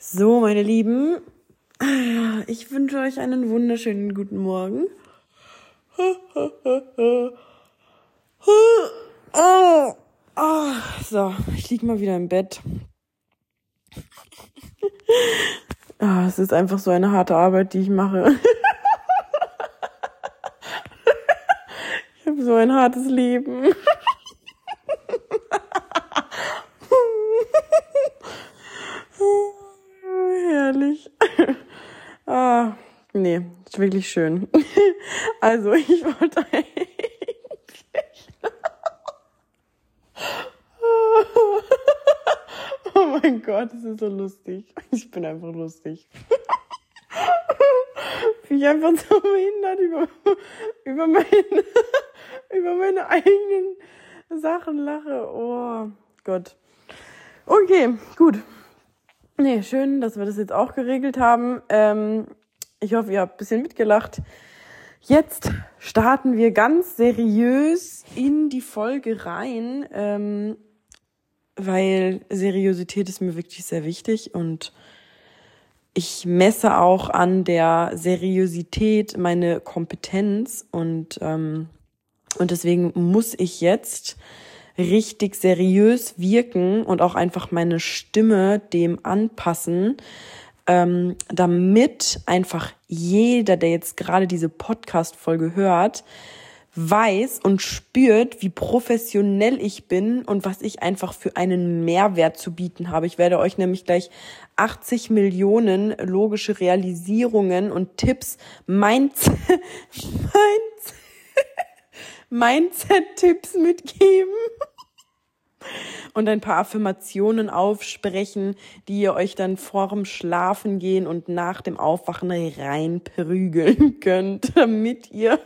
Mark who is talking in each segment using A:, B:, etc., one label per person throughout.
A: So, meine Lieben, ich wünsche euch einen wunderschönen guten Morgen. So, ich liege mal wieder im Bett. Es ist einfach so eine harte Arbeit, die ich mache. Ich habe so ein hartes Leben. Nee, ist wirklich schön. Also, ich wollte eigentlich. Oh mein Gott, das ist so lustig. Ich bin einfach lustig. Wie ich einfach so behindert über, über, meine, über meine eigenen Sachen lache. Oh Gott. Okay, gut. Nee, schön, dass wir das jetzt auch geregelt haben. Ähm, ich hoffe, ihr habt ein bisschen mitgelacht. Jetzt starten wir ganz seriös in die Folge rein, ähm, weil Seriosität ist mir wirklich sehr wichtig und ich messe auch an der Seriosität meine Kompetenz und, ähm, und deswegen muss ich jetzt richtig seriös wirken und auch einfach meine Stimme dem anpassen, ähm, damit einfach jeder, der jetzt gerade diese Podcast-Folge hört, weiß und spürt, wie professionell ich bin und was ich einfach für einen Mehrwert zu bieten habe. Ich werde euch nämlich gleich 80 Millionen logische Realisierungen und Tipps, Mindset, Mindset, Mindset-Tipps mitgeben und ein paar Affirmationen aufsprechen, die ihr euch dann vorm Schlafen gehen und nach dem Aufwachen reinprügeln könnt, damit ihr,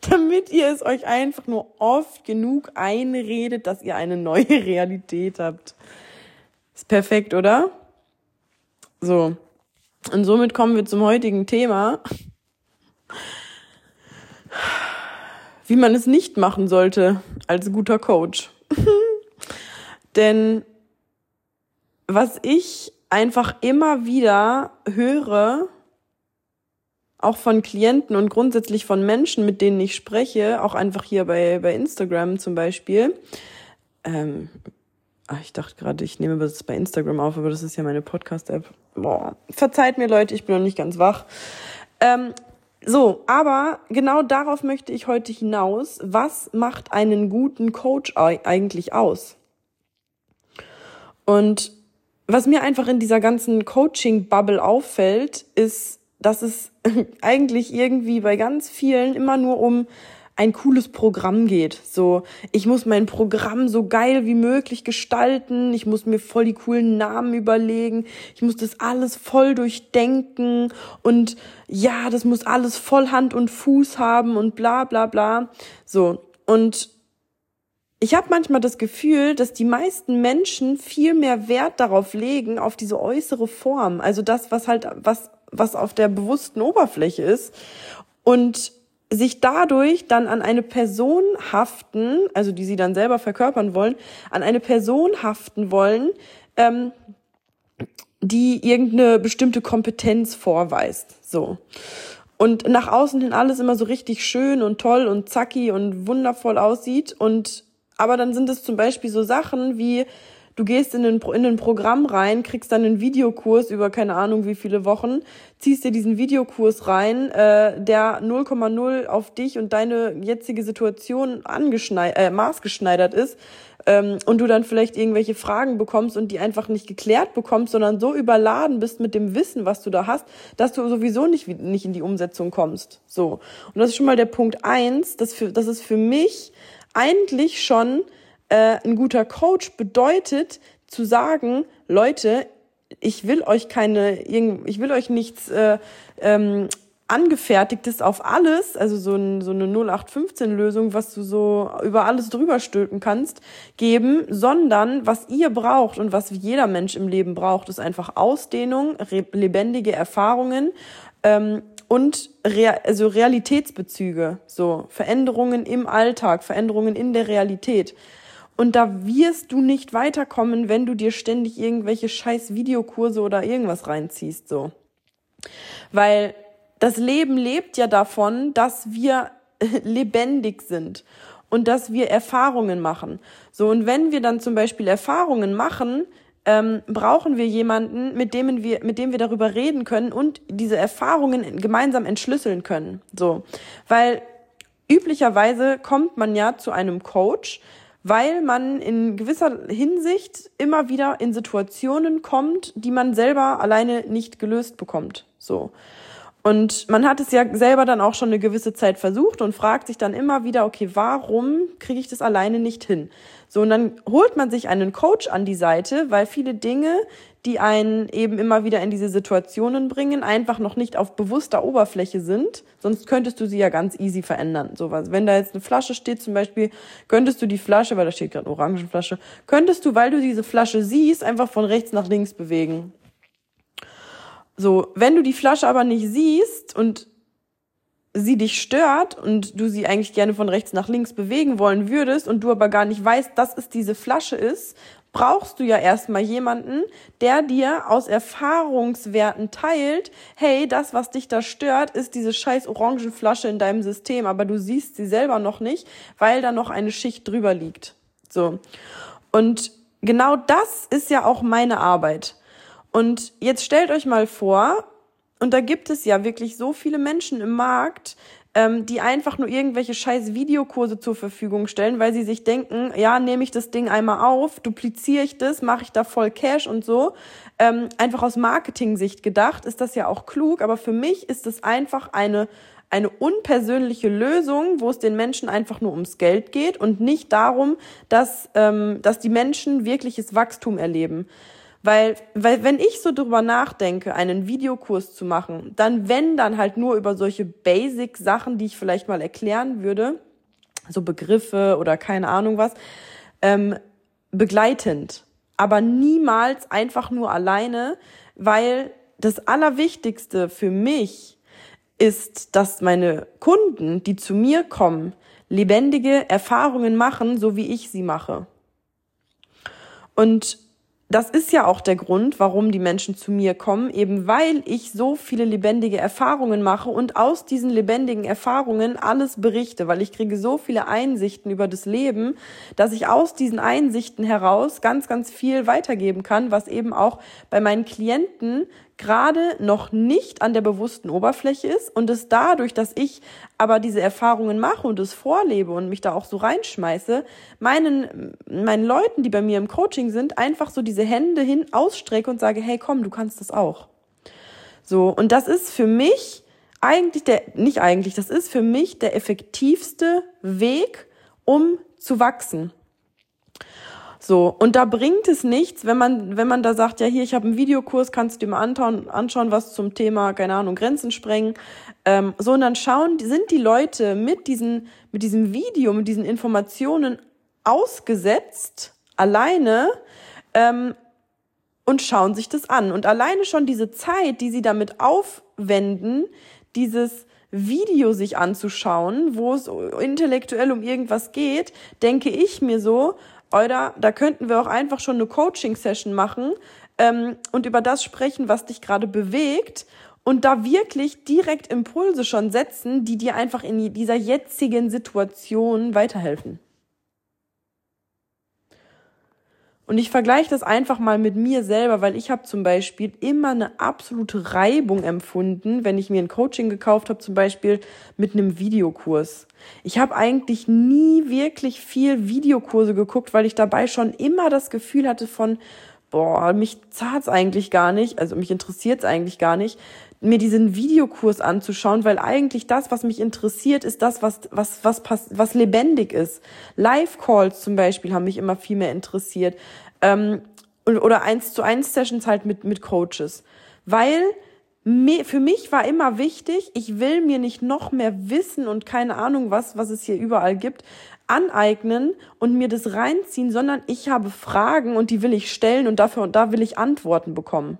A: damit ihr es euch einfach nur oft genug einredet, dass ihr eine neue Realität habt. Ist perfekt, oder? So. Und somit kommen wir zum heutigen Thema wie man es nicht machen sollte als guter Coach. Denn was ich einfach immer wieder höre, auch von Klienten und grundsätzlich von Menschen, mit denen ich spreche, auch einfach hier bei, bei Instagram zum Beispiel. Ähm, ach, ich dachte gerade, ich nehme das bei Instagram auf, aber das ist ja meine Podcast-App. Boah, verzeiht mir Leute, ich bin noch nicht ganz wach. Ähm, so, aber genau darauf möchte ich heute hinaus. Was macht einen guten Coach eigentlich aus? Und was mir einfach in dieser ganzen Coaching-Bubble auffällt, ist, dass es eigentlich irgendwie bei ganz vielen immer nur um ein cooles Programm geht. So, ich muss mein Programm so geil wie möglich gestalten, ich muss mir voll die coolen Namen überlegen, ich muss das alles voll durchdenken und ja, das muss alles voll Hand und Fuß haben und bla bla bla. So, und ich habe manchmal das Gefühl, dass die meisten Menschen viel mehr Wert darauf legen, auf diese äußere Form, also das, was halt, was, was auf der bewussten Oberfläche ist. Und sich dadurch dann an eine Person haften, also die sie dann selber verkörpern wollen, an eine Person haften wollen, ähm, die irgendeine bestimmte Kompetenz vorweist. So. Und nach außen hin alles immer so richtig schön und toll und zacki und wundervoll aussieht. Und aber dann sind es zum Beispiel so Sachen wie, Du gehst in ein, in ein Programm rein, kriegst dann einen Videokurs über keine Ahnung wie viele Wochen, ziehst dir diesen Videokurs rein, äh, der 0,0 auf dich und deine jetzige Situation angeschneid äh, maßgeschneidert ist ähm, und du dann vielleicht irgendwelche Fragen bekommst und die einfach nicht geklärt bekommst, sondern so überladen bist mit dem Wissen, was du da hast, dass du sowieso nicht, nicht in die Umsetzung kommst. So. Und das ist schon mal der Punkt eins, das, für, das ist für mich eigentlich schon äh, ein guter Coach bedeutet zu sagen, Leute, ich will euch keine, ich will euch nichts äh, ähm, angefertigtes auf alles, also so, ein, so eine 0815-Lösung, was du so über alles drüber stülpen kannst, geben, sondern was ihr braucht und was jeder Mensch im Leben braucht, ist einfach Ausdehnung, lebendige Erfahrungen ähm, und Rea also Realitätsbezüge, so Veränderungen im Alltag, Veränderungen in der Realität. Und da wirst du nicht weiterkommen, wenn du dir ständig irgendwelche scheiß Videokurse oder irgendwas reinziehst, so. Weil das Leben lebt ja davon, dass wir lebendig sind und dass wir Erfahrungen machen. So, und wenn wir dann zum Beispiel Erfahrungen machen, ähm, brauchen wir jemanden, mit dem wir, mit dem wir darüber reden können und diese Erfahrungen gemeinsam entschlüsseln können. So, weil üblicherweise kommt man ja zu einem Coach, weil man in gewisser Hinsicht immer wieder in Situationen kommt, die man selber alleine nicht gelöst bekommt. So. Und man hat es ja selber dann auch schon eine gewisse Zeit versucht und fragt sich dann immer wieder, okay, warum kriege ich das alleine nicht hin? So, und dann holt man sich einen Coach an die Seite, weil viele Dinge, die einen eben immer wieder in diese Situationen bringen, einfach noch nicht auf bewusster Oberfläche sind. Sonst könntest du sie ja ganz easy verändern. Sowas. Wenn da jetzt eine Flasche steht zum Beispiel, könntest du die Flasche, weil da steht gerade eine Orangenflasche, könntest du, weil du diese Flasche siehst, einfach von rechts nach links bewegen. So, wenn du die Flasche aber nicht siehst und sie dich stört und du sie eigentlich gerne von rechts nach links bewegen wollen würdest und du aber gar nicht weißt, dass es diese Flasche ist, brauchst du ja erstmal jemanden, der dir aus Erfahrungswerten teilt, hey, das, was dich da stört, ist diese scheiß Orangenflasche in deinem System, aber du siehst sie selber noch nicht, weil da noch eine Schicht drüber liegt. So. Und genau das ist ja auch meine Arbeit. Und jetzt stellt euch mal vor, und da gibt es ja wirklich so viele Menschen im Markt, ähm, die einfach nur irgendwelche scheiß Videokurse zur Verfügung stellen, weil sie sich denken, ja, nehme ich das Ding einmal auf, dupliziere ich das, mache ich da voll Cash und so. Ähm, einfach aus Marketing-Sicht gedacht ist das ja auch klug, aber für mich ist es einfach eine eine unpersönliche Lösung, wo es den Menschen einfach nur ums Geld geht und nicht darum, dass, ähm, dass die Menschen wirkliches Wachstum erleben. Weil, weil wenn ich so drüber nachdenke, einen Videokurs zu machen, dann wenn dann halt nur über solche Basic-Sachen, die ich vielleicht mal erklären würde, so Begriffe oder keine Ahnung was, ähm, begleitend. Aber niemals einfach nur alleine, weil das Allerwichtigste für mich ist, dass meine Kunden, die zu mir kommen, lebendige Erfahrungen machen, so wie ich sie mache. Und das ist ja auch der Grund, warum die Menschen zu mir kommen, eben weil ich so viele lebendige Erfahrungen mache und aus diesen lebendigen Erfahrungen alles berichte, weil ich kriege so viele Einsichten über das Leben, dass ich aus diesen Einsichten heraus ganz, ganz viel weitergeben kann, was eben auch bei meinen Klienten gerade noch nicht an der bewussten Oberfläche ist und es dadurch, dass ich aber diese Erfahrungen mache und es vorlebe und mich da auch so reinschmeiße, meinen, meinen Leuten, die bei mir im Coaching sind, einfach so diese Hände hin ausstrecke und sage, hey, komm, du kannst das auch. So. Und das ist für mich eigentlich der, nicht eigentlich, das ist für mich der effektivste Weg, um zu wachsen. So, und da bringt es nichts, wenn man, wenn man da sagt, ja, hier, ich habe einen Videokurs, kannst du dir mal anschauen, anschauen, was zum Thema, keine Ahnung, Grenzen sprengen. Ähm, so, und dann schauen, sind die Leute mit diesen, mit diesem Video, mit diesen Informationen ausgesetzt, alleine, ähm, und schauen sich das an. Und alleine schon diese Zeit, die sie damit aufwenden, dieses Video sich anzuschauen, wo es intellektuell um irgendwas geht, denke ich mir so, oder da könnten wir auch einfach schon eine Coaching-Session machen ähm, und über das sprechen, was dich gerade bewegt und da wirklich direkt Impulse schon setzen, die dir einfach in dieser jetzigen Situation weiterhelfen. Und ich vergleiche das einfach mal mit mir selber, weil ich habe zum Beispiel immer eine absolute Reibung empfunden, wenn ich mir ein Coaching gekauft habe, zum Beispiel mit einem Videokurs. Ich habe eigentlich nie wirklich viel Videokurse geguckt, weil ich dabei schon immer das Gefühl hatte von, boah, mich zahlt's eigentlich gar nicht, also mich interessiert's eigentlich gar nicht, mir diesen Videokurs anzuschauen, weil eigentlich das, was mich interessiert, ist das, was, was, was, was lebendig ist. Live-Calls zum Beispiel haben mich immer viel mehr interessiert. Ähm, oder eins zu eins Sessions halt mit, mit Coaches. Weil für mich war immer wichtig, ich will mir nicht noch mehr Wissen und keine Ahnung was, was es hier überall gibt, aneignen und mir das reinziehen, sondern ich habe Fragen und die will ich stellen und dafür und da will ich Antworten bekommen.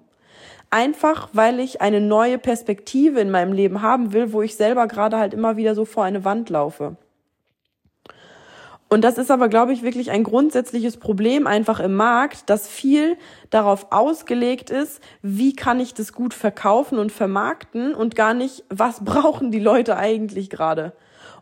A: Einfach, weil ich eine neue Perspektive in meinem Leben haben will, wo ich selber gerade halt immer wieder so vor eine Wand laufe. Und das ist aber, glaube ich, wirklich ein grundsätzliches Problem einfach im Markt, dass viel darauf ausgelegt ist, wie kann ich das gut verkaufen und vermarkten und gar nicht, was brauchen die Leute eigentlich gerade.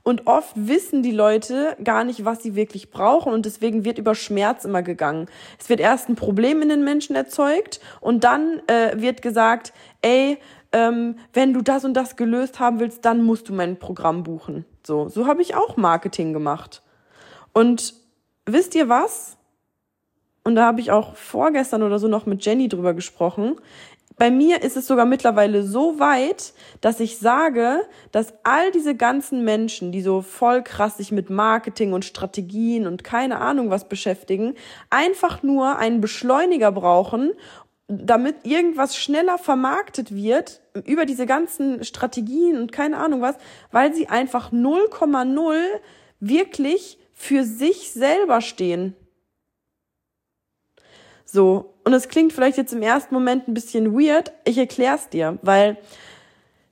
A: Und oft wissen die Leute gar nicht, was sie wirklich brauchen und deswegen wird über Schmerz immer gegangen. Es wird erst ein Problem in den Menschen erzeugt und dann äh, wird gesagt, ey, ähm, wenn du das und das gelöst haben willst, dann musst du mein Programm buchen. So, so habe ich auch Marketing gemacht. Und wisst ihr was? Und da habe ich auch vorgestern oder so noch mit Jenny drüber gesprochen. Bei mir ist es sogar mittlerweile so weit, dass ich sage, dass all diese ganzen Menschen, die so voll krass sich mit Marketing und Strategien und keine Ahnung was beschäftigen, einfach nur einen Beschleuniger brauchen, damit irgendwas schneller vermarktet wird über diese ganzen Strategien und keine Ahnung was, weil sie einfach 0,0 wirklich für sich selber stehen. So, und es klingt vielleicht jetzt im ersten Moment ein bisschen weird, ich erklär's dir, weil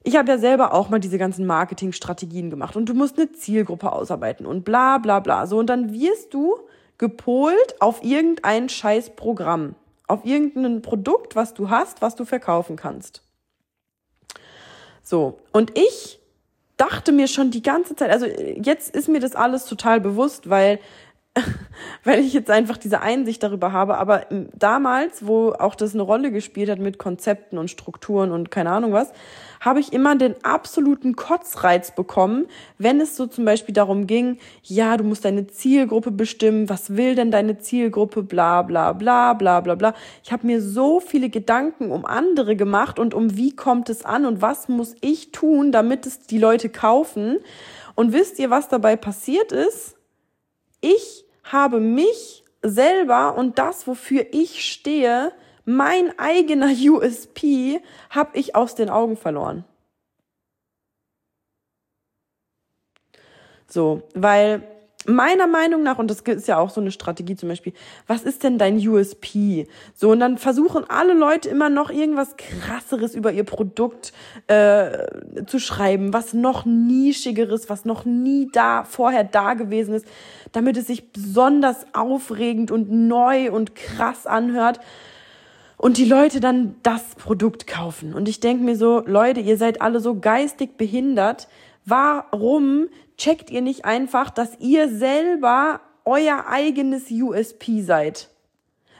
A: ich habe ja selber auch mal diese ganzen Marketingstrategien gemacht. Und du musst eine Zielgruppe ausarbeiten und bla bla bla. So, und dann wirst du gepolt auf irgendein scheiß Programm. Auf irgendein Produkt, was du hast, was du verkaufen kannst. So, und ich dachte mir schon die ganze Zeit, also jetzt ist mir das alles total bewusst, weil weil ich jetzt einfach diese Einsicht darüber habe. Aber damals, wo auch das eine Rolle gespielt hat mit Konzepten und Strukturen und keine Ahnung was, habe ich immer den absoluten Kotzreiz bekommen, wenn es so zum Beispiel darum ging, ja, du musst deine Zielgruppe bestimmen, was will denn deine Zielgruppe, bla bla bla bla bla bla. Ich habe mir so viele Gedanken um andere gemacht und um wie kommt es an und was muss ich tun, damit es die Leute kaufen. Und wisst ihr, was dabei passiert ist? Ich habe mich selber und das, wofür ich stehe, mein eigener USP, habe ich aus den Augen verloren. So, weil meiner Meinung nach, und das ist ja auch so eine Strategie zum Beispiel, was ist denn dein USP? So, und dann versuchen alle Leute immer noch irgendwas krasseres über ihr Produkt äh, zu schreiben, was noch nischigeres, was noch nie da vorher da gewesen ist, damit es sich besonders aufregend und neu und krass anhört. Und die Leute dann das Produkt kaufen. Und ich denke mir so, Leute, ihr seid alle so geistig behindert. Warum checkt ihr nicht einfach, dass ihr selber euer eigenes USP seid?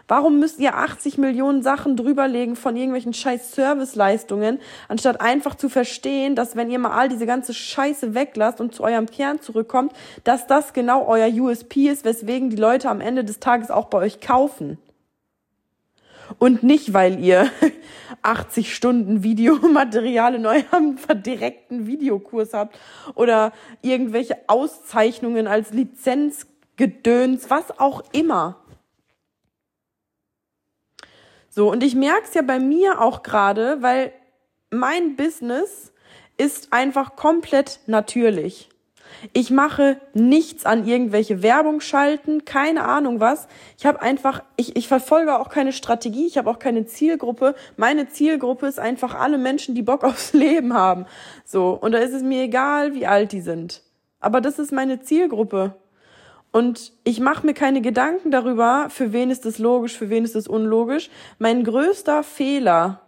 A: Warum müsst ihr 80 Millionen Sachen drüberlegen von irgendwelchen scheiß Serviceleistungen, anstatt einfach zu verstehen, dass wenn ihr mal all diese ganze Scheiße weglasst und zu eurem Kern zurückkommt, dass das genau euer USP ist, weswegen die Leute am Ende des Tages auch bei euch kaufen? Und nicht, weil ihr 80 Stunden Videomaterial in eurem verdirekten Videokurs habt oder irgendwelche Auszeichnungen als Lizenzgedöns, was auch immer. So, und ich merke es ja bei mir auch gerade, weil mein Business ist einfach komplett natürlich. Ich mache nichts an irgendwelche Werbung schalten, keine Ahnung was. Ich habe einfach, ich, ich verfolge auch keine Strategie, ich habe auch keine Zielgruppe. Meine Zielgruppe ist einfach alle Menschen, die Bock aufs Leben haben. So, und da ist es mir egal, wie alt die sind. Aber das ist meine Zielgruppe. Und ich mache mir keine Gedanken darüber, für wen ist es logisch, für wen ist es unlogisch. Mein größter Fehler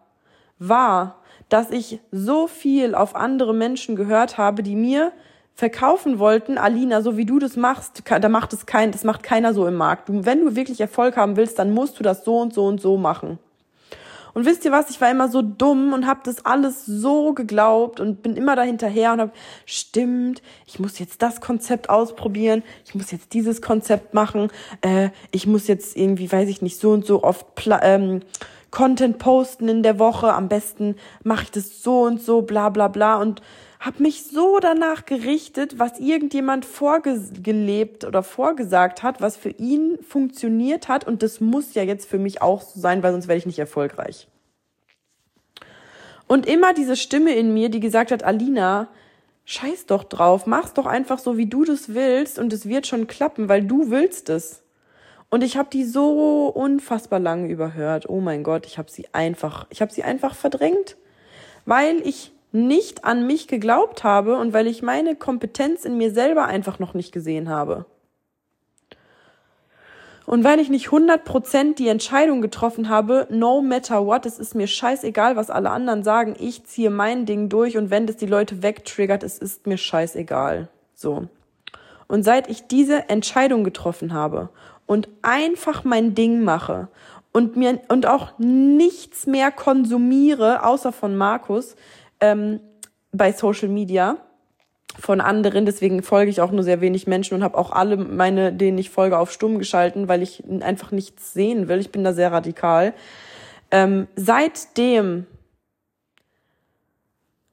A: war, dass ich so viel auf andere Menschen gehört habe, die mir verkaufen wollten, Alina, so wie du das machst, da macht es kein, das macht keiner so im Markt. Du, wenn du wirklich Erfolg haben willst, dann musst du das so und so und so machen. Und wisst ihr was, ich war immer so dumm und habe das alles so geglaubt und bin immer dahinterher und habe, stimmt, ich muss jetzt das Konzept ausprobieren, ich muss jetzt dieses Konzept machen, äh, ich muss jetzt irgendwie, weiß ich nicht, so und so oft ähm, Content posten in der Woche, am besten mache ich das so und so, bla bla bla und habe mich so danach gerichtet, was irgendjemand vorgelebt oder vorgesagt hat, was für ihn funktioniert hat. Und das muss ja jetzt für mich auch so sein, weil sonst werde ich nicht erfolgreich. Und immer diese Stimme in mir, die gesagt hat, Alina, scheiß doch drauf, mach's doch einfach so, wie du das willst und es wird schon klappen, weil du willst es. Und ich habe die so unfassbar lange überhört. Oh mein Gott, ich habe sie einfach, ich habe sie einfach verdrängt, weil ich nicht an mich geglaubt habe und weil ich meine Kompetenz in mir selber einfach noch nicht gesehen habe. Und weil ich nicht 100% die Entscheidung getroffen habe, no matter what, es ist mir scheißegal, was alle anderen sagen, ich ziehe mein Ding durch und wenn das die Leute wegtriggert, es ist mir scheißegal. So. Und seit ich diese Entscheidung getroffen habe und einfach mein Ding mache und mir und auch nichts mehr konsumiere, außer von Markus, ähm, bei Social Media, von anderen. Deswegen folge ich auch nur sehr wenig Menschen und habe auch alle meine, denen ich folge, auf stumm geschalten, weil ich einfach nichts sehen will. Ich bin da sehr radikal. Ähm, seitdem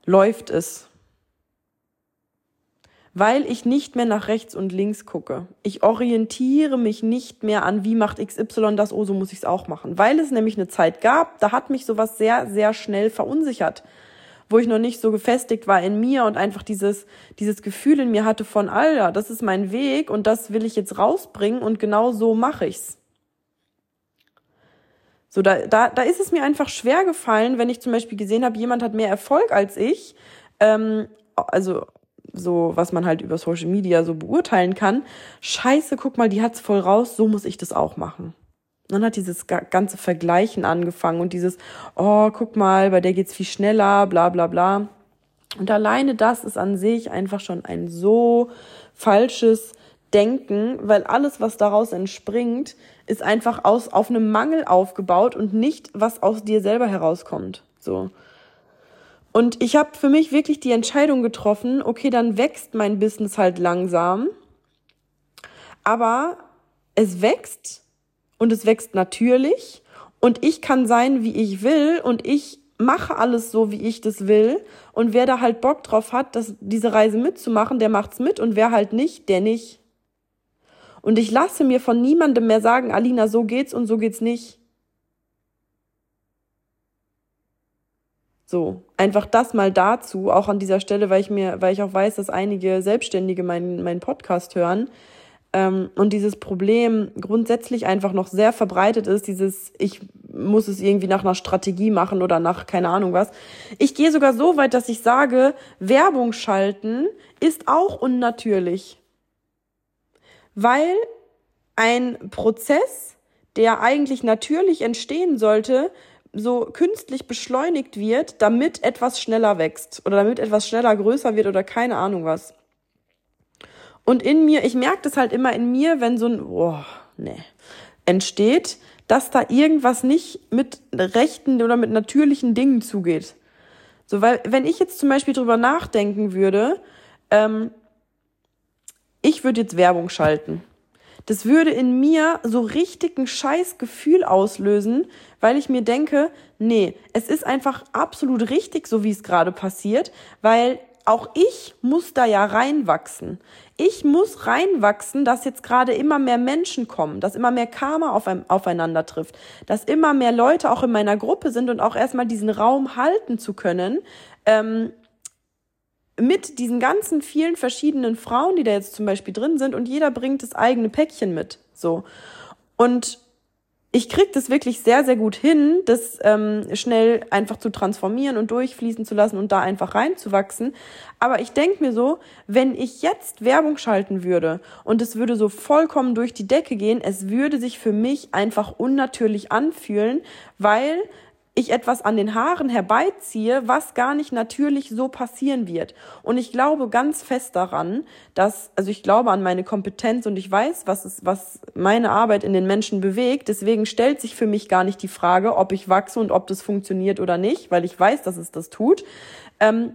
A: läuft es. Weil ich nicht mehr nach rechts und links gucke. Ich orientiere mich nicht mehr an, wie macht XY das, oh, so muss ich es auch machen. Weil es nämlich eine Zeit gab, da hat mich sowas sehr, sehr schnell verunsichert wo ich noch nicht so gefestigt war in mir und einfach dieses, dieses Gefühl in mir hatte von, Alter, das ist mein Weg und das will ich jetzt rausbringen und genau so mache ich's. So, da, da, da ist es mir einfach schwer gefallen, wenn ich zum Beispiel gesehen habe, jemand hat mehr Erfolg als ich, ähm, also so, was man halt über Social Media so beurteilen kann. Scheiße, guck mal, die hat's voll raus, so muss ich das auch machen. Dann hat dieses ganze Vergleichen angefangen und dieses, oh, guck mal, bei der geht's viel schneller, bla bla bla. Und alleine das ist an sich einfach schon ein so falsches Denken, weil alles, was daraus entspringt, ist einfach aus, auf einem Mangel aufgebaut und nicht, was aus dir selber herauskommt. So. Und ich habe für mich wirklich die Entscheidung getroffen, okay, dann wächst mein Business halt langsam, aber es wächst und es wächst natürlich. Und ich kann sein, wie ich will. Und ich mache alles so, wie ich das will. Und wer da halt Bock drauf hat, das, diese Reise mitzumachen, der macht's mit. Und wer halt nicht, der nicht. Und ich lasse mir von niemandem mehr sagen, Alina, so geht's und so geht's nicht. So, einfach das mal dazu, auch an dieser Stelle, weil ich mir, weil ich auch weiß, dass einige Selbstständige meinen, meinen Podcast hören ähm, und dieses Problem grundsätzlich einfach noch sehr verbreitet ist, dieses ich muss es irgendwie nach einer Strategie machen oder nach keine Ahnung was. Ich gehe sogar so weit, dass ich sage, Werbung schalten ist auch unnatürlich. Weil ein Prozess, der eigentlich natürlich entstehen sollte, so künstlich beschleunigt wird, damit etwas schneller wächst oder damit etwas schneller größer wird oder keine Ahnung was. Und in mir, ich merke das halt immer in mir, wenn so ein, oh, nee, entsteht, dass da irgendwas nicht mit rechten oder mit natürlichen Dingen zugeht. So, weil, wenn ich jetzt zum Beispiel drüber nachdenken würde, ähm, ich würde jetzt Werbung schalten. Das würde in mir so richtig ein scheiß Gefühl auslösen, weil ich mir denke, nee, es ist einfach absolut richtig, so wie es gerade passiert, weil auch ich muss da ja reinwachsen. Ich muss reinwachsen, dass jetzt gerade immer mehr Menschen kommen, dass immer mehr Karma auf, aufeinander trifft, dass immer mehr Leute auch in meiner Gruppe sind und auch erstmal diesen Raum halten zu können. Ähm, mit diesen ganzen vielen verschiedenen Frauen, die da jetzt zum Beispiel drin sind und jeder bringt das eigene Päckchen mit. So. Und ich krieg das wirklich sehr, sehr gut hin, das ähm, schnell einfach zu transformieren und durchfließen zu lassen und da einfach reinzuwachsen. Aber ich denk mir so, wenn ich jetzt Werbung schalten würde und es würde so vollkommen durch die Decke gehen, es würde sich für mich einfach unnatürlich anfühlen, weil ich etwas an den Haaren herbeiziehe, was gar nicht natürlich so passieren wird. Und ich glaube ganz fest daran, dass, also ich glaube an meine Kompetenz und ich weiß, was es, was meine Arbeit in den Menschen bewegt. Deswegen stellt sich für mich gar nicht die Frage, ob ich wachse und ob das funktioniert oder nicht, weil ich weiß, dass es das tut. Ähm,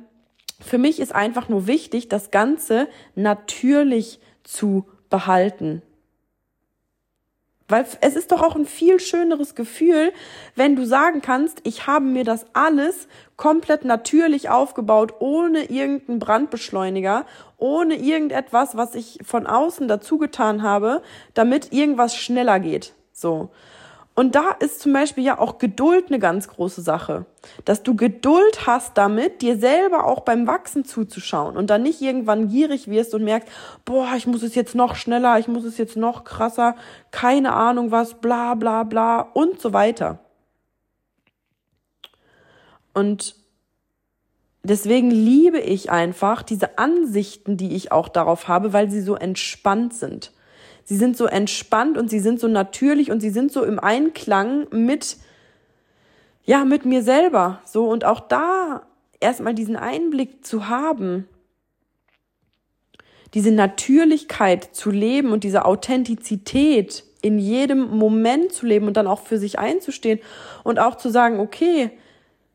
A: für mich ist einfach nur wichtig, das Ganze natürlich zu behalten. Weil es ist doch auch ein viel schöneres Gefühl, wenn du sagen kannst, ich habe mir das alles komplett natürlich aufgebaut, ohne irgendeinen Brandbeschleuniger, ohne irgendetwas, was ich von außen dazu getan habe, damit irgendwas schneller geht. So. Und da ist zum Beispiel ja auch Geduld eine ganz große Sache. Dass du Geduld hast damit, dir selber auch beim Wachsen zuzuschauen und dann nicht irgendwann gierig wirst und merkst, boah, ich muss es jetzt noch schneller, ich muss es jetzt noch krasser, keine Ahnung was, bla bla bla und so weiter. Und deswegen liebe ich einfach diese Ansichten, die ich auch darauf habe, weil sie so entspannt sind. Sie sind so entspannt und sie sind so natürlich und sie sind so im Einklang mit, ja, mit mir selber. So und auch da erstmal diesen Einblick zu haben, diese Natürlichkeit zu leben und diese Authentizität in jedem Moment zu leben und dann auch für sich einzustehen und auch zu sagen, okay,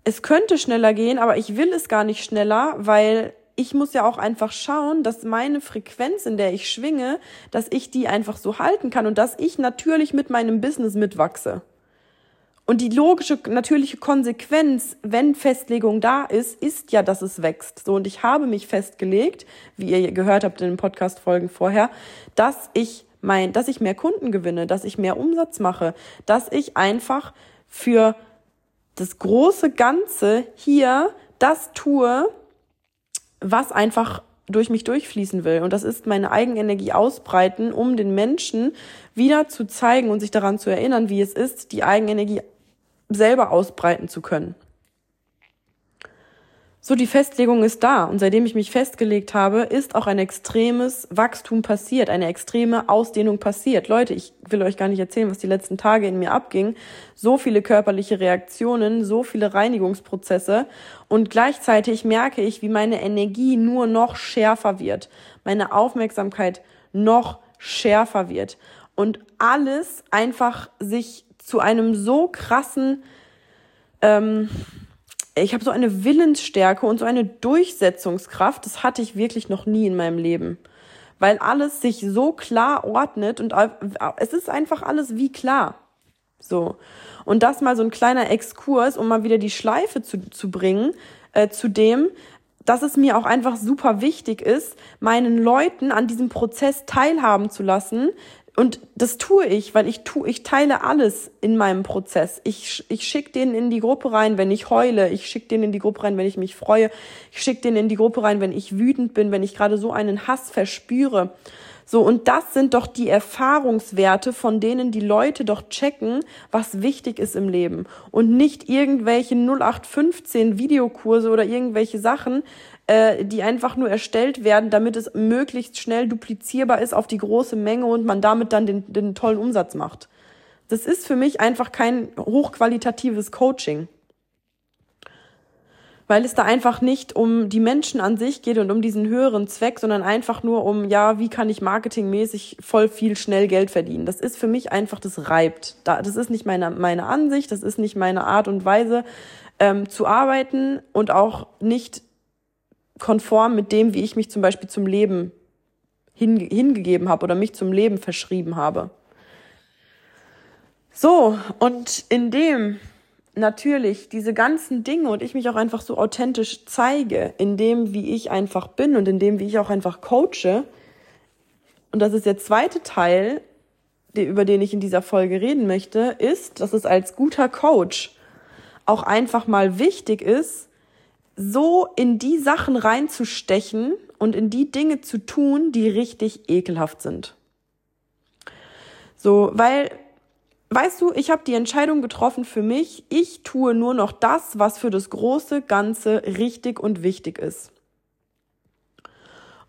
A: es könnte schneller gehen, aber ich will es gar nicht schneller, weil ich muss ja auch einfach schauen, dass meine Frequenz, in der ich schwinge, dass ich die einfach so halten kann und dass ich natürlich mit meinem Business mitwachse. Und die logische, natürliche Konsequenz, wenn Festlegung da ist, ist ja, dass es wächst. So, und ich habe mich festgelegt, wie ihr gehört habt in den Podcast-Folgen vorher, dass ich mein, dass ich mehr Kunden gewinne, dass ich mehr Umsatz mache, dass ich einfach für das große Ganze hier das tue, was einfach durch mich durchfließen will. Und das ist meine Eigenenergie ausbreiten, um den Menschen wieder zu zeigen und sich daran zu erinnern, wie es ist, die Eigenenergie selber ausbreiten zu können. So, die Festlegung ist da. Und seitdem ich mich festgelegt habe, ist auch ein extremes Wachstum passiert, eine extreme Ausdehnung passiert. Leute, ich will euch gar nicht erzählen, was die letzten Tage in mir abging. So viele körperliche Reaktionen, so viele Reinigungsprozesse. Und gleichzeitig merke ich, wie meine Energie nur noch schärfer wird. Meine Aufmerksamkeit noch schärfer wird. Und alles einfach sich zu einem so krassen, ähm, ich habe so eine Willensstärke und so eine Durchsetzungskraft, das hatte ich wirklich noch nie in meinem Leben. Weil alles sich so klar ordnet und es ist einfach alles wie klar. So. Und das mal so ein kleiner Exkurs, um mal wieder die Schleife zu, zu bringen, äh, zu dem, dass es mir auch einfach super wichtig ist, meinen Leuten an diesem Prozess teilhaben zu lassen, und das tue ich, weil ich tue, ich teile alles in meinem Prozess. Ich, ich schicke den in die Gruppe rein, wenn ich heule. Ich schicke den in die Gruppe rein, wenn ich mich freue. Ich schicke den in die Gruppe rein, wenn ich wütend bin, wenn ich gerade so einen Hass verspüre. So, und das sind doch die Erfahrungswerte, von denen die Leute doch checken, was wichtig ist im Leben. Und nicht irgendwelche 0815 Videokurse oder irgendwelche Sachen, äh, die einfach nur erstellt werden, damit es möglichst schnell duplizierbar ist auf die große Menge und man damit dann den, den tollen Umsatz macht. Das ist für mich einfach kein hochqualitatives Coaching weil es da einfach nicht um die Menschen an sich geht und um diesen höheren Zweck, sondern einfach nur um, ja, wie kann ich marketingmäßig voll viel schnell Geld verdienen. Das ist für mich einfach, das reibt. Das ist nicht meine, meine Ansicht, das ist nicht meine Art und Weise ähm, zu arbeiten und auch nicht konform mit dem, wie ich mich zum Beispiel zum Leben hinge hingegeben habe oder mich zum Leben verschrieben habe. So, und in dem natürlich diese ganzen Dinge und ich mich auch einfach so authentisch zeige, in dem, wie ich einfach bin und in dem, wie ich auch einfach coache. Und das ist der zweite Teil, über den ich in dieser Folge reden möchte, ist, dass es als guter Coach auch einfach mal wichtig ist, so in die Sachen reinzustechen und in die Dinge zu tun, die richtig ekelhaft sind. So, weil weißt du, ich habe die Entscheidung getroffen für mich, ich tue nur noch das, was für das große Ganze richtig und wichtig ist.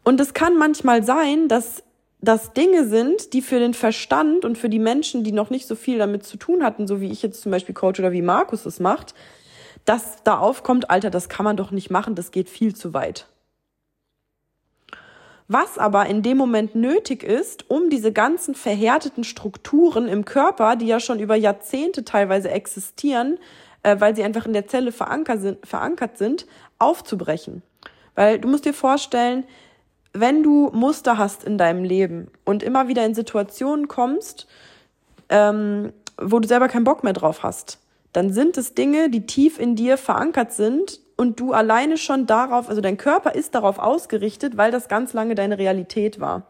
A: Und es kann manchmal sein, dass das Dinge sind, die für den Verstand und für die Menschen, die noch nicht so viel damit zu tun hatten, so wie ich jetzt zum Beispiel Coach oder wie Markus es macht, dass da aufkommt, Alter, das kann man doch nicht machen, das geht viel zu weit. Was aber in dem Moment nötig ist, um diese ganzen verhärteten Strukturen im Körper, die ja schon über Jahrzehnte teilweise existieren, äh, weil sie einfach in der Zelle verankert sind, verankert sind, aufzubrechen. Weil du musst dir vorstellen, wenn du Muster hast in deinem Leben und immer wieder in Situationen kommst, ähm, wo du selber keinen Bock mehr drauf hast, dann sind es Dinge, die tief in dir verankert sind und du alleine schon darauf, also dein Körper ist darauf ausgerichtet, weil das ganz lange deine Realität war.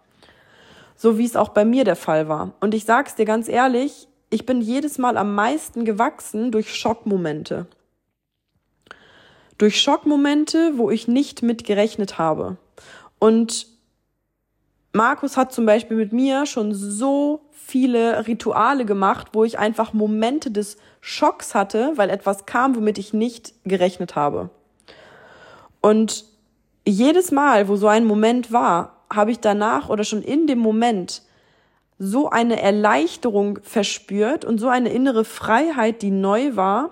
A: So wie es auch bei mir der Fall war. Und ich sag's dir ganz ehrlich, ich bin jedes Mal am meisten gewachsen durch Schockmomente. Durch Schockmomente, wo ich nicht mit gerechnet habe. Und Markus hat zum Beispiel mit mir schon so viele Rituale gemacht, wo ich einfach Momente des Schocks hatte, weil etwas kam, womit ich nicht gerechnet habe. Und jedes Mal, wo so ein Moment war, habe ich danach oder schon in dem Moment so eine Erleichterung verspürt und so eine innere Freiheit, die neu war,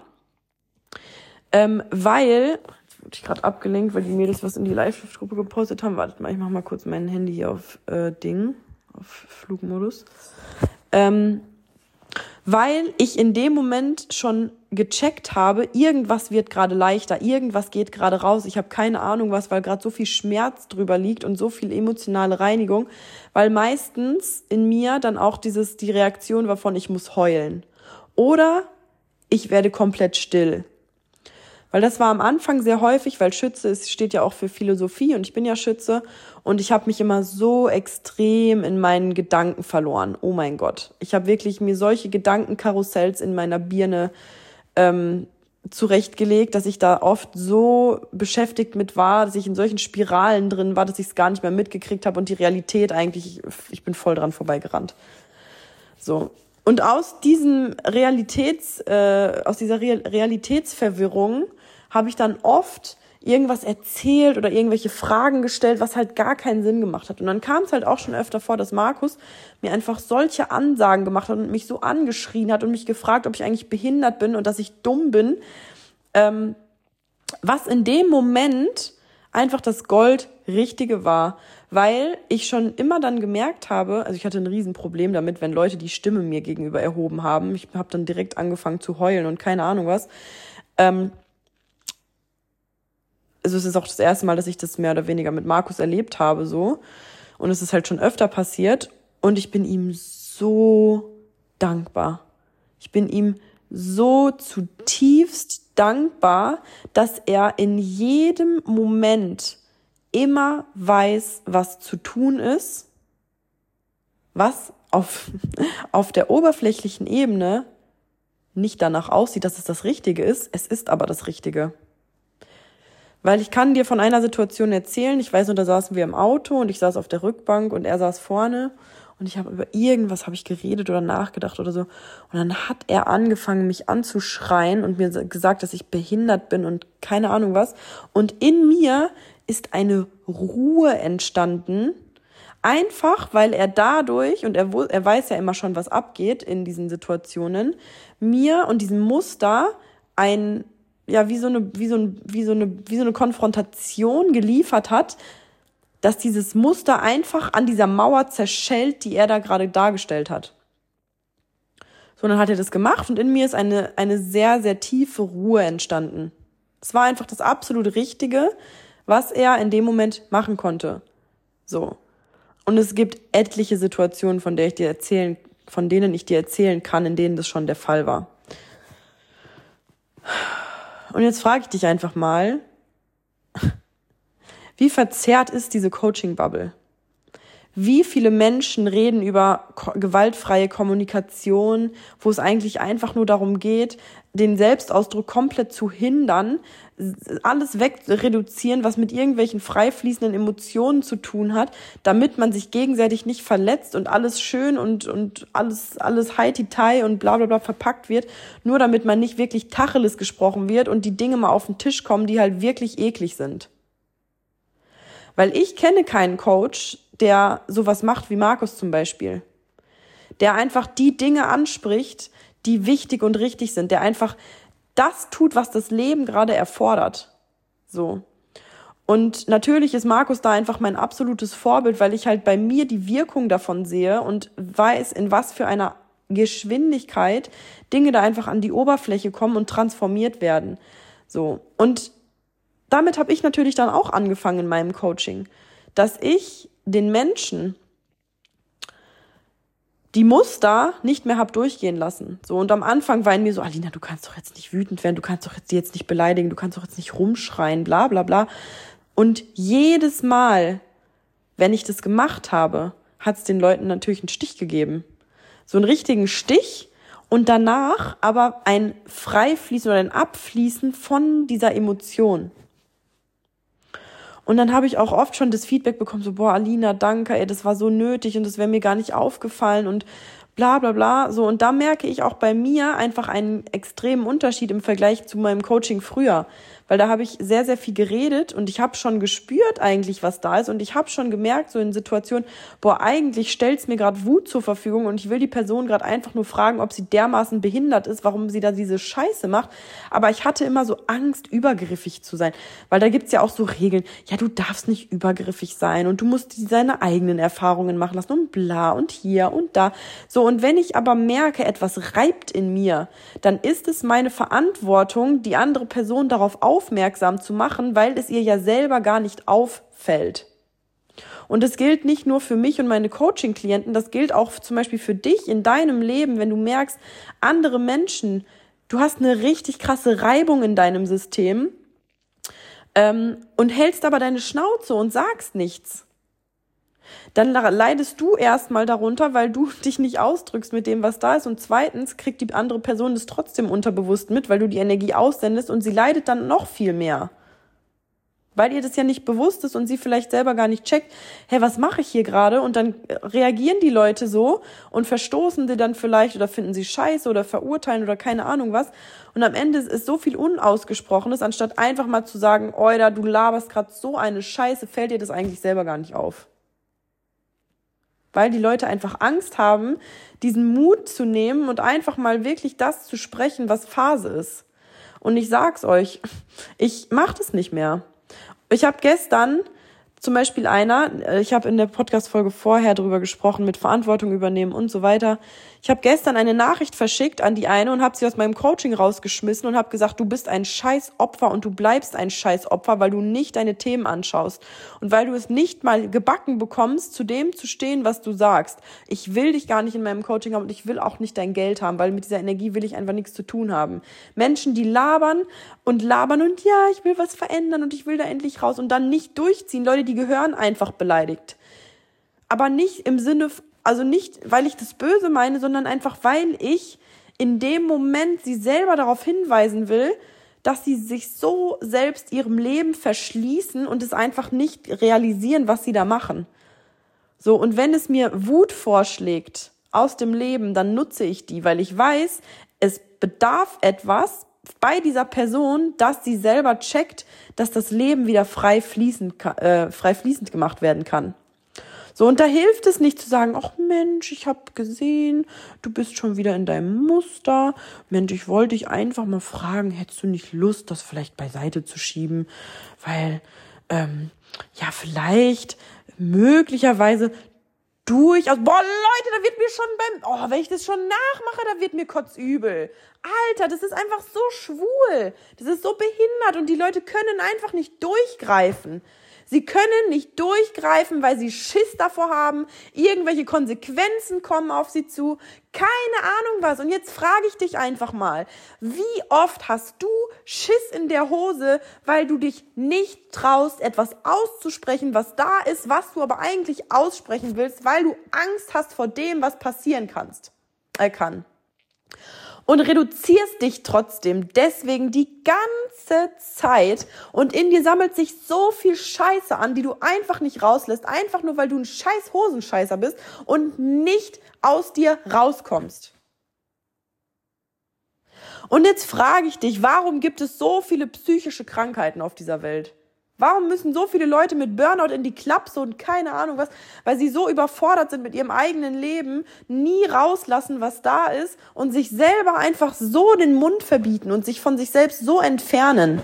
A: ähm, weil, ich gerade abgelenkt, weil die Mädels was in die Live-Gruppe gepostet haben. Wartet mal, ich mach mal kurz mein Handy hier auf äh, Ding, auf Flugmodus. Ähm, weil ich in dem Moment schon gecheckt habe, irgendwas wird gerade leichter, irgendwas geht gerade raus. Ich habe keine Ahnung was, weil gerade so viel Schmerz drüber liegt und so viel emotionale Reinigung, weil meistens in mir dann auch dieses die Reaktion war von ich muss heulen oder ich werde komplett still. Weil das war am Anfang sehr häufig, weil Schütze ist, steht ja auch für Philosophie und ich bin ja Schütze und ich habe mich immer so extrem in meinen Gedanken verloren. Oh mein Gott. Ich habe wirklich mir solche Gedankenkarussells in meiner Birne ähm, zurechtgelegt, dass ich da oft so beschäftigt mit war, dass ich in solchen Spiralen drin war, dass ich es gar nicht mehr mitgekriegt habe und die Realität eigentlich, ich bin voll dran vorbeigerannt. So. Und aus diesem Realitäts, äh, aus dieser Realitätsverwirrung habe ich dann oft irgendwas erzählt oder irgendwelche Fragen gestellt, was halt gar keinen Sinn gemacht hat. Und dann kam es halt auch schon öfter vor, dass Markus mir einfach solche Ansagen gemacht hat und mich so angeschrien hat und mich gefragt, ob ich eigentlich behindert bin und dass ich dumm bin. Ähm, was in dem Moment einfach das Gold Richtige war, weil ich schon immer dann gemerkt habe, also ich hatte ein Riesenproblem damit, wenn Leute die Stimme mir gegenüber erhoben haben. Ich habe dann direkt angefangen zu heulen und keine Ahnung was. Ähm, also es ist auch das erste Mal, dass ich das mehr oder weniger mit Markus erlebt habe, so. Und es ist halt schon öfter passiert. Und ich bin ihm so dankbar. Ich bin ihm so zutiefst dankbar, dass er in jedem Moment immer weiß, was zu tun ist, was auf, auf der oberflächlichen Ebene nicht danach aussieht, dass es das Richtige ist. Es ist aber das Richtige. Weil ich kann dir von einer Situation erzählen, ich weiß nur, da saßen wir im Auto und ich saß auf der Rückbank und er saß vorne. Und ich habe über irgendwas habe ich geredet oder nachgedacht oder so. Und dann hat er angefangen mich anzuschreien und mir gesagt, dass ich behindert bin und keine Ahnung was. Und in mir ist eine Ruhe entstanden, einfach weil er dadurch und er er weiß ja immer schon, was abgeht in diesen Situationen, mir und diesem Muster ein ja, wie so eine, wie so ein, wie so eine, wie so eine Konfrontation geliefert hat, dass dieses Muster einfach an dieser Mauer zerschellt, die er da gerade dargestellt hat. So, dann hat er das gemacht und in mir ist eine, eine sehr, sehr tiefe Ruhe entstanden. Es war einfach das absolut Richtige, was er in dem Moment machen konnte. So. Und es gibt etliche Situationen, von der ich dir erzählen, von denen ich dir erzählen kann, in denen das schon der Fall war. Und jetzt frage ich dich einfach mal, wie verzerrt ist diese Coaching-Bubble? Wie viele Menschen reden über gewaltfreie Kommunikation, wo es eigentlich einfach nur darum geht, den Selbstausdruck komplett zu hindern, alles wegreduzieren, was mit irgendwelchen frei fließenden Emotionen zu tun hat, damit man sich gegenseitig nicht verletzt und alles schön und, und alles, alles High-Tie und bla bla bla verpackt wird, nur damit man nicht wirklich Tacheles gesprochen wird und die Dinge mal auf den Tisch kommen, die halt wirklich eklig sind. Weil ich kenne keinen Coach, der sowas macht wie Markus zum Beispiel. Der einfach die Dinge anspricht, die wichtig und richtig sind, der einfach das tut, was das Leben gerade erfordert. So. Und natürlich ist Markus da einfach mein absolutes Vorbild, weil ich halt bei mir die Wirkung davon sehe und weiß, in was für einer Geschwindigkeit Dinge da einfach an die Oberfläche kommen und transformiert werden. So. Und damit habe ich natürlich dann auch angefangen in meinem Coaching, dass ich den Menschen die Muster nicht mehr hab durchgehen lassen. So und am Anfang war in mir so, Alina, du kannst doch jetzt nicht wütend werden, du kannst doch jetzt jetzt nicht beleidigen, du kannst doch jetzt nicht rumschreien, bla bla bla. Und jedes Mal, wenn ich das gemacht habe, hat es den Leuten natürlich einen Stich gegeben. So einen richtigen Stich und danach aber ein Freifließen oder ein Abfließen von dieser Emotion. Und dann habe ich auch oft schon das Feedback bekommen, so, boah, Alina, danke, ey, das war so nötig und das wäre mir gar nicht aufgefallen und bla bla bla. So, und da merke ich auch bei mir einfach einen extremen Unterschied im Vergleich zu meinem Coaching früher. Weil da habe ich sehr, sehr viel geredet und ich habe schon gespürt eigentlich, was da ist und ich habe schon gemerkt, so in Situationen, boah, eigentlich stellt's mir gerade Wut zur Verfügung und ich will die Person gerade einfach nur fragen, ob sie dermaßen behindert ist, warum sie da diese Scheiße macht. Aber ich hatte immer so Angst, übergriffig zu sein, weil da gibt's ja auch so Regeln, ja, du darfst nicht übergriffig sein und du musst deine eigenen Erfahrungen machen lassen und bla und hier und da. So, und wenn ich aber merke, etwas reibt in mir, dann ist es meine Verantwortung, die andere Person darauf aufmerksam zu machen, weil es ihr ja selber gar nicht auffällt. Und das gilt nicht nur für mich und meine Coaching-Klienten, das gilt auch zum Beispiel für dich in deinem Leben, wenn du merkst, andere Menschen, du hast eine richtig krasse Reibung in deinem System ähm, und hältst aber deine Schnauze und sagst nichts dann leidest du erstmal darunter, weil du dich nicht ausdrückst mit dem, was da ist. Und zweitens kriegt die andere Person das trotzdem unterbewusst mit, weil du die Energie aussendest und sie leidet dann noch viel mehr. Weil ihr das ja nicht bewusst ist und sie vielleicht selber gar nicht checkt, hey, was mache ich hier gerade? Und dann reagieren die Leute so und verstoßen sie dann vielleicht oder finden sie scheiße oder verurteilen oder keine Ahnung was. Und am Ende ist so viel Unausgesprochenes, anstatt einfach mal zu sagen, Oida, du laberst gerade so eine Scheiße, fällt dir das eigentlich selber gar nicht auf weil die Leute einfach Angst haben, diesen Mut zu nehmen und einfach mal wirklich das zu sprechen, was Phase ist. Und ich sag's euch, ich mach das nicht mehr. Ich habe gestern zum Beispiel einer, äh, ich habe in der Podcast-Folge vorher drüber gesprochen, mit Verantwortung übernehmen und so weiter. Ich habe gestern eine Nachricht verschickt an die eine und habe sie aus meinem Coaching rausgeschmissen und habe gesagt, du bist ein scheiß Opfer und du bleibst ein scheiß Opfer, weil du nicht deine Themen anschaust und weil du es nicht mal gebacken bekommst, zu dem zu stehen, was du sagst. Ich will dich gar nicht in meinem Coaching haben und ich will auch nicht dein Geld haben, weil mit dieser Energie will ich einfach nichts zu tun haben. Menschen, die labern und labern und ja, ich will was verändern und ich will da endlich raus und dann nicht durchziehen. Leute, die gehören einfach beleidigt. Aber nicht im Sinne also nicht, weil ich das Böse meine, sondern einfach, weil ich in dem Moment sie selber darauf hinweisen will, dass sie sich so selbst ihrem Leben verschließen und es einfach nicht realisieren, was sie da machen. So, und wenn es mir Wut vorschlägt aus dem Leben, dann nutze ich die, weil ich weiß, es bedarf etwas bei dieser Person, dass sie selber checkt, dass das Leben wieder frei fließend, äh, frei fließend gemacht werden kann. So, und da hilft es nicht zu sagen, ach Mensch, ich habe gesehen, du bist schon wieder in deinem Muster. Mensch, ich wollte dich einfach mal fragen, hättest du nicht Lust, das vielleicht beiseite zu schieben? Weil, ähm, ja, vielleicht, möglicherweise durchaus. Boah, Leute, da wird mir schon beim. Oh, wenn ich das schon nachmache, da wird mir kotzübel. Alter, das ist einfach so schwul. Das ist so behindert und die Leute können einfach nicht durchgreifen. Sie können nicht durchgreifen, weil sie Schiss davor haben. Irgendwelche Konsequenzen kommen auf sie zu. Keine Ahnung was. Und jetzt frage ich dich einfach mal, wie oft hast du Schiss in der Hose, weil du dich nicht traust, etwas auszusprechen, was da ist, was du aber eigentlich aussprechen willst, weil du Angst hast vor dem, was passieren kannst, äh, kann und reduzierst dich trotzdem deswegen die ganze Zeit und in dir sammelt sich so viel Scheiße an, die du einfach nicht rauslässt, einfach nur weil du ein scheiß Hosenscheißer bist und nicht aus dir rauskommst. Und jetzt frage ich dich, warum gibt es so viele psychische Krankheiten auf dieser Welt? Warum müssen so viele Leute mit Burnout in die Klapse und keine Ahnung was, weil sie so überfordert sind mit ihrem eigenen Leben, nie rauslassen, was da ist und sich selber einfach so den Mund verbieten und sich von sich selbst so entfernen?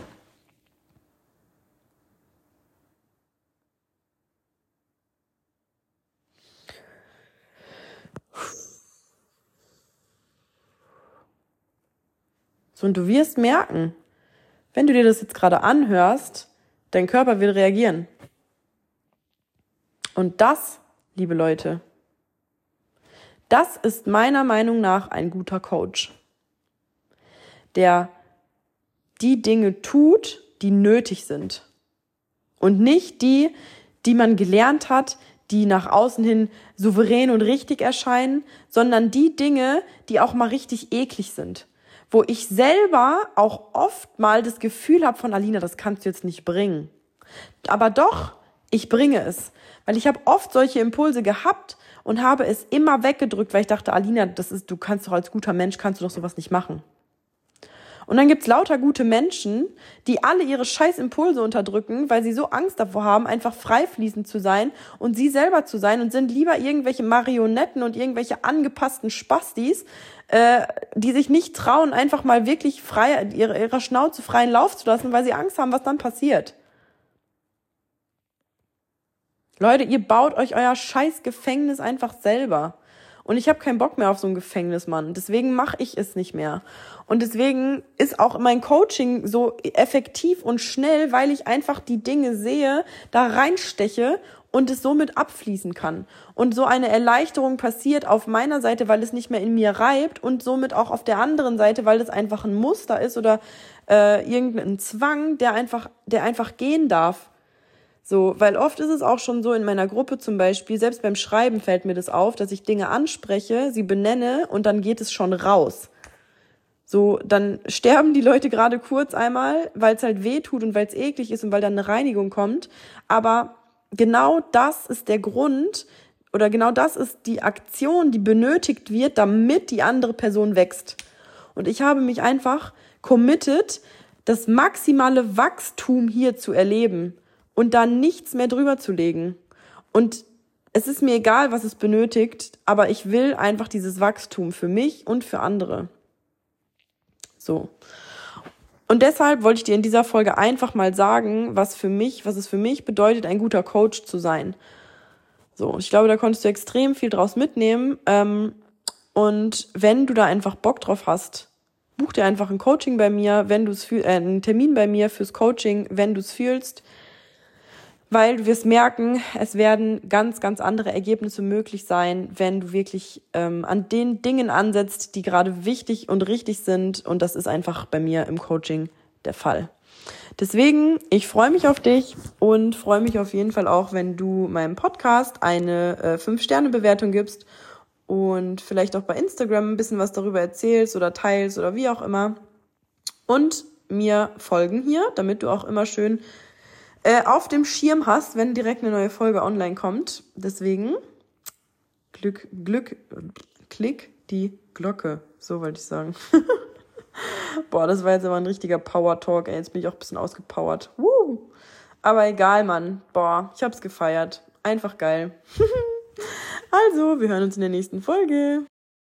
A: So, und du wirst merken, wenn du dir das jetzt gerade anhörst, Dein Körper will reagieren. Und das, liebe Leute, das ist meiner Meinung nach ein guter Coach, der die Dinge tut, die nötig sind. Und nicht die, die man gelernt hat, die nach außen hin souverän und richtig erscheinen, sondern die Dinge, die auch mal richtig eklig sind wo ich selber auch oft mal das Gefühl habe von Alina, das kannst du jetzt nicht bringen. Aber doch, ich bringe es, weil ich habe oft solche Impulse gehabt und habe es immer weggedrückt, weil ich dachte, Alina, das ist, du kannst doch als guter Mensch kannst du doch sowas nicht machen. Und dann gibt's lauter gute Menschen, die alle ihre scheiß Impulse unterdrücken, weil sie so Angst davor haben, einfach frei fließend zu sein und sie selber zu sein und sind lieber irgendwelche Marionetten und irgendwelche angepassten Spastis, äh, die sich nicht trauen, einfach mal wirklich frei, ihre, ihrer Schnauze freien Lauf zu lassen, weil sie Angst haben, was dann passiert. Leute, ihr baut euch euer scheiß Gefängnis einfach selber. Und ich habe keinen Bock mehr auf so ein Gefängnis, Mann. Deswegen mache ich es nicht mehr. Und deswegen ist auch mein Coaching so effektiv und schnell, weil ich einfach die Dinge sehe, da reinsteche und es somit abfließen kann. Und so eine Erleichterung passiert auf meiner Seite, weil es nicht mehr in mir reibt und somit auch auf der anderen Seite, weil es einfach ein Muster ist oder äh, irgendein Zwang, der einfach, der einfach gehen darf. So, weil oft ist es auch schon so in meiner Gruppe zum Beispiel, selbst beim Schreiben fällt mir das auf, dass ich Dinge anspreche, sie benenne und dann geht es schon raus. So, dann sterben die Leute gerade kurz einmal, weil es halt weh tut und weil es eklig ist und weil dann eine Reinigung kommt. Aber genau das ist der Grund oder genau das ist die Aktion, die benötigt wird, damit die andere Person wächst. Und ich habe mich einfach committed, das maximale Wachstum hier zu erleben und dann nichts mehr drüber zu legen. Und es ist mir egal, was es benötigt, aber ich will einfach dieses Wachstum für mich und für andere. So. Und deshalb wollte ich dir in dieser Folge einfach mal sagen, was für mich, was es für mich bedeutet, ein guter Coach zu sein. So, ich glaube, da konntest du extrem viel draus mitnehmen. Ähm, und wenn du da einfach Bock drauf hast, buch dir einfach ein Coaching bei mir, wenn du es äh, einen Termin bei mir fürs Coaching, wenn du es fühlst weil du wirst merken, es werden ganz, ganz andere Ergebnisse möglich sein, wenn du wirklich ähm, an den Dingen ansetzt, die gerade wichtig und richtig sind. Und das ist einfach bei mir im Coaching der Fall. Deswegen, ich freue mich auf dich und freue mich auf jeden Fall auch, wenn du meinem Podcast eine äh, 5-Sterne-Bewertung gibst und vielleicht auch bei Instagram ein bisschen was darüber erzählst oder teilst oder wie auch immer. Und mir folgen hier, damit du auch immer schön äh, auf dem Schirm hast, wenn direkt eine neue Folge online kommt. Deswegen Glück, Glück, klick die Glocke. So wollte ich sagen. Boah, das war jetzt aber ein richtiger Power-Talk. Ey, jetzt bin ich auch ein bisschen ausgepowert. Woo! Aber egal, Mann. Boah, ich hab's gefeiert. Einfach geil. also, wir hören uns in der nächsten Folge.